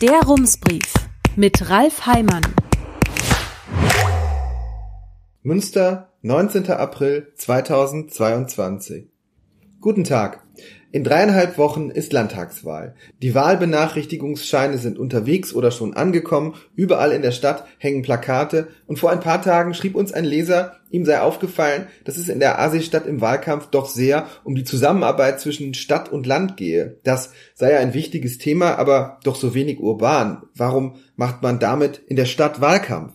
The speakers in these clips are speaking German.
Der Rumsbrief mit Ralf Heimann. Münster, 19. April 2022. Guten Tag. In dreieinhalb Wochen ist Landtagswahl. Die Wahlbenachrichtigungsscheine sind unterwegs oder schon angekommen. Überall in der Stadt hängen Plakate. Und vor ein paar Tagen schrieb uns ein Leser, ihm sei aufgefallen, dass es in der Asistadt im Wahlkampf doch sehr um die Zusammenarbeit zwischen Stadt und Land gehe. Das sei ja ein wichtiges Thema, aber doch so wenig urban. Warum macht man damit in der Stadt Wahlkampf?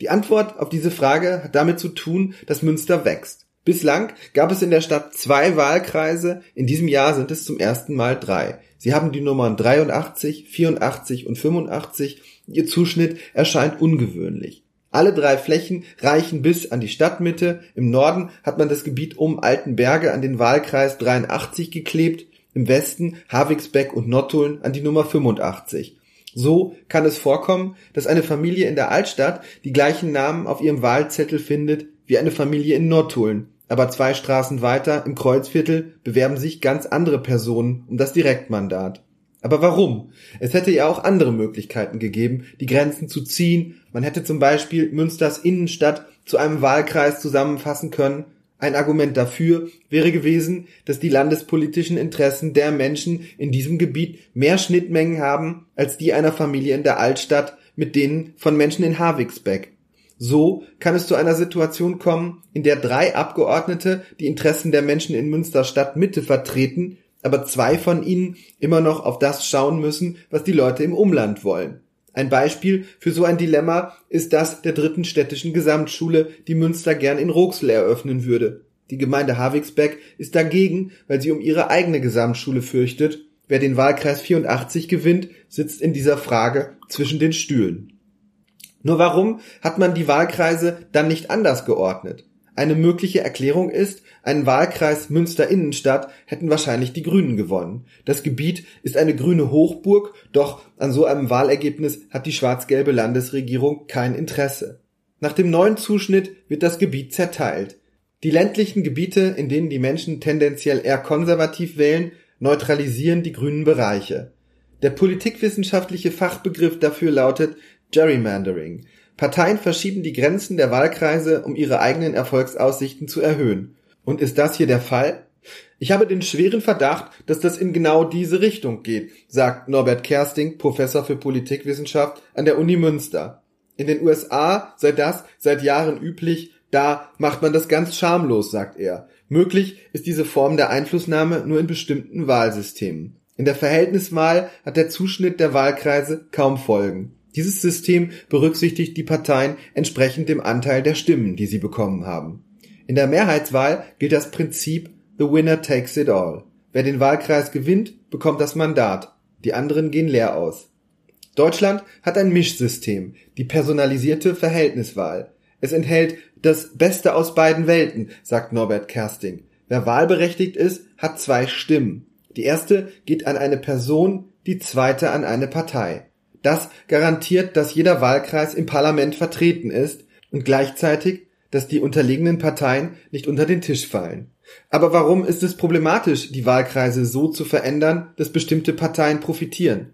Die Antwort auf diese Frage hat damit zu tun, dass Münster wächst. Bislang gab es in der Stadt zwei Wahlkreise, in diesem Jahr sind es zum ersten Mal drei. Sie haben die Nummern 83, 84 und 85. Ihr Zuschnitt erscheint ungewöhnlich. Alle drei Flächen reichen bis an die Stadtmitte. Im Norden hat man das Gebiet um Altenberge an den Wahlkreis 83 geklebt, im Westen Havigsbeck und Nottuln an die Nummer 85. So kann es vorkommen, dass eine Familie in der Altstadt die gleichen Namen auf ihrem Wahlzettel findet wie eine Familie in Nottuln, aber zwei Straßen weiter, im Kreuzviertel, bewerben sich ganz andere Personen um das Direktmandat. Aber warum? Es hätte ja auch andere Möglichkeiten gegeben, die Grenzen zu ziehen. Man hätte zum Beispiel Münsters Innenstadt zu einem Wahlkreis zusammenfassen können. Ein Argument dafür wäre gewesen, dass die landespolitischen Interessen der Menschen in diesem Gebiet mehr Schnittmengen haben als die einer Familie in der Altstadt mit denen von Menschen in Havigsbeck. So kann es zu einer Situation kommen, in der drei Abgeordnete die Interessen der Menschen in Münster Stadtmitte vertreten, aber zwei von ihnen immer noch auf das schauen müssen, was die Leute im Umland wollen. Ein Beispiel für so ein Dilemma ist das der dritten städtischen Gesamtschule, die Münster gern in Roxel eröffnen würde. Die Gemeinde Havigsbeck ist dagegen, weil sie um ihre eigene Gesamtschule fürchtet. Wer den Wahlkreis 84 gewinnt, sitzt in dieser Frage zwischen den Stühlen. Nur warum hat man die Wahlkreise dann nicht anders geordnet? Eine mögliche Erklärung ist, einen Wahlkreis Münster Innenstadt hätten wahrscheinlich die Grünen gewonnen. Das Gebiet ist eine grüne Hochburg, doch an so einem Wahlergebnis hat die schwarz-gelbe Landesregierung kein Interesse. Nach dem neuen Zuschnitt wird das Gebiet zerteilt. Die ländlichen Gebiete, in denen die Menschen tendenziell eher konservativ wählen, neutralisieren die grünen Bereiche. Der politikwissenschaftliche Fachbegriff dafür lautet Gerrymandering. Parteien verschieben die Grenzen der Wahlkreise, um ihre eigenen Erfolgsaussichten zu erhöhen. Und ist das hier der Fall? Ich habe den schweren Verdacht, dass das in genau diese Richtung geht, sagt Norbert Kersting, Professor für Politikwissenschaft an der Uni Münster. In den USA sei das seit Jahren üblich, da macht man das ganz schamlos, sagt er. Möglich ist diese Form der Einflussnahme nur in bestimmten Wahlsystemen. In der Verhältniswahl hat der Zuschnitt der Wahlkreise kaum Folgen. Dieses System berücksichtigt die Parteien entsprechend dem Anteil der Stimmen, die sie bekommen haben. In der Mehrheitswahl gilt das Prinzip The winner takes it all. Wer den Wahlkreis gewinnt, bekommt das Mandat. Die anderen gehen leer aus. Deutschland hat ein Mischsystem, die personalisierte Verhältniswahl. Es enthält das Beste aus beiden Welten, sagt Norbert Kersting. Wer wahlberechtigt ist, hat zwei Stimmen. Die erste geht an eine Person, die zweite an eine Partei. Das garantiert, dass jeder Wahlkreis im Parlament vertreten ist und gleichzeitig, dass die unterlegenen Parteien nicht unter den Tisch fallen. Aber warum ist es problematisch, die Wahlkreise so zu verändern, dass bestimmte Parteien profitieren?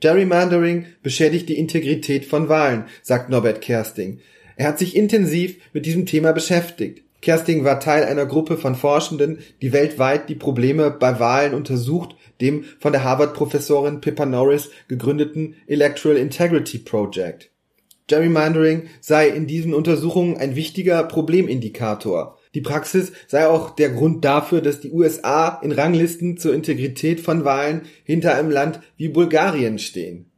Gerrymandering beschädigt die Integrität von Wahlen, sagt Norbert Kersting. Er hat sich intensiv mit diesem Thema beschäftigt. Kersting war Teil einer Gruppe von Forschenden, die weltweit die Probleme bei Wahlen untersucht dem von der Harvard-Professorin Pippa Norris gegründeten Electoral Integrity Project. Gerrymandering sei in diesen Untersuchungen ein wichtiger Problemindikator. Die Praxis sei auch der Grund dafür, dass die USA in Ranglisten zur Integrität von Wahlen hinter einem Land wie Bulgarien stehen.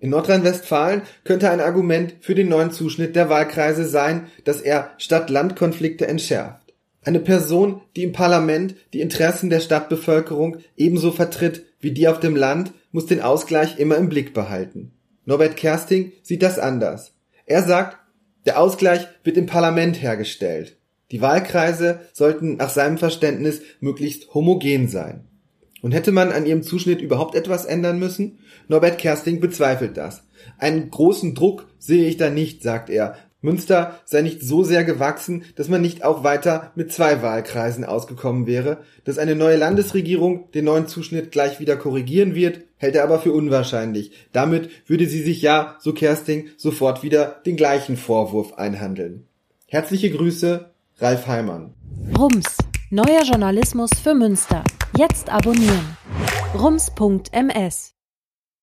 In Nordrhein-Westfalen könnte ein Argument für den neuen Zuschnitt der Wahlkreise sein, dass er Stadt-Land-Konflikte entschärft. Eine Person, die im Parlament die Interessen der Stadtbevölkerung ebenso vertritt wie die auf dem Land, muss den Ausgleich immer im Blick behalten. Norbert Kersting sieht das anders. Er sagt, der Ausgleich wird im Parlament hergestellt. Die Wahlkreise sollten nach seinem Verständnis möglichst homogen sein. Und hätte man an ihrem Zuschnitt überhaupt etwas ändern müssen? Norbert Kersting bezweifelt das. Einen großen Druck sehe ich da nicht, sagt er, Münster sei nicht so sehr gewachsen, dass man nicht auch weiter mit zwei Wahlkreisen ausgekommen wäre. Dass eine neue Landesregierung den neuen Zuschnitt gleich wieder korrigieren wird, hält er aber für unwahrscheinlich. Damit würde sie sich ja, so Kersting, sofort wieder den gleichen Vorwurf einhandeln. Herzliche Grüße, Ralf Heimann. Rums, neuer Journalismus für Münster. Jetzt abonnieren. rums.ms